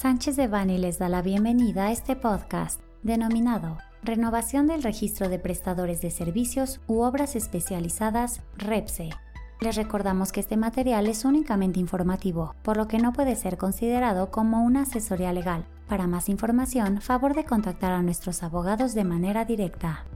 Sánchez de Bani les da la bienvenida a este podcast denominado Renovación del Registro de Prestadores de Servicios u Obras Especializadas REPSE. Les recordamos que este material es únicamente informativo, por lo que no puede ser considerado como una asesoría legal. Para más información, favor de contactar a nuestros abogados de manera directa.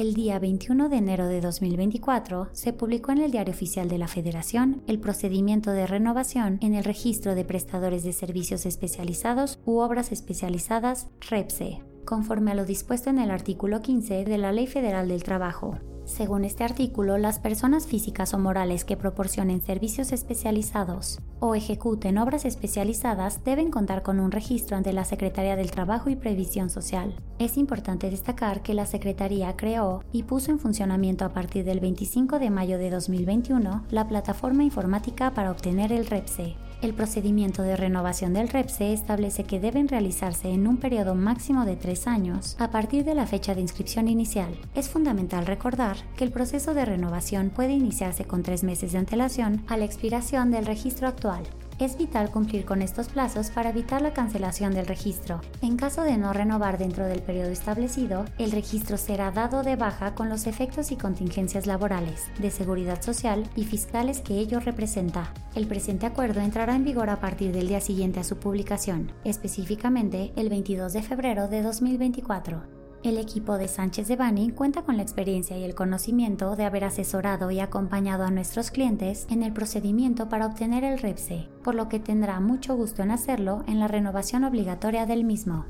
El día 21 de enero de 2024 se publicó en el Diario Oficial de la Federación el procedimiento de renovación en el registro de prestadores de servicios especializados u obras especializadas REPSE, conforme a lo dispuesto en el artículo 15 de la Ley Federal del Trabajo. Según este artículo, las personas físicas o morales que proporcionen servicios especializados o ejecuten obras especializadas deben contar con un registro ante la Secretaría del Trabajo y Previsión Social. Es importante destacar que la Secretaría creó y puso en funcionamiento a partir del 25 de mayo de 2021 la plataforma informática para obtener el REPSE, el procedimiento de renovación del REPSE establece que deben realizarse en un periodo máximo de tres años a partir de la fecha de inscripción inicial. Es fundamental recordar que el proceso de renovación puede iniciarse con tres meses de antelación a la expiración del registro actual es vital cumplir con estos plazos para evitar la cancelación del registro. En caso de no renovar dentro del periodo establecido, el registro será dado de baja con los efectos y contingencias laborales, de seguridad social y fiscales que ello representa. El presente acuerdo entrará en vigor a partir del día siguiente a su publicación, específicamente el 22 de febrero de 2024. El equipo de Sánchez de Bani cuenta con la experiencia y el conocimiento de haber asesorado y acompañado a nuestros clientes en el procedimiento para obtener el REPSE, por lo que tendrá mucho gusto en hacerlo en la renovación obligatoria del mismo.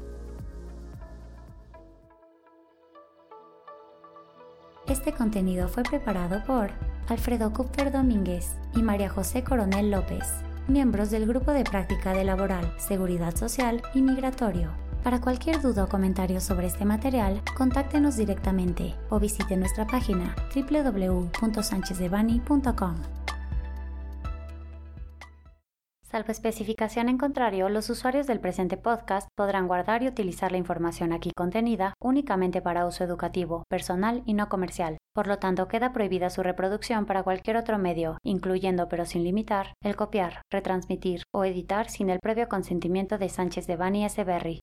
Este contenido fue preparado por Alfredo Kupfer Domínguez y María José Coronel López, miembros del Grupo de Práctica de Laboral, Seguridad Social y Migratorio. Para cualquier duda o comentario sobre este material, contáctenos directamente o visite nuestra página www.sanchezdevani.com. Salvo especificación en contrario, los usuarios del presente podcast podrán guardar y utilizar la información aquí contenida únicamente para uso educativo, personal y no comercial. Por lo tanto, queda prohibida su reproducción para cualquier otro medio, incluyendo pero sin limitar, el copiar, retransmitir o editar sin el previo consentimiento de Sánchez de Bani S. Berry,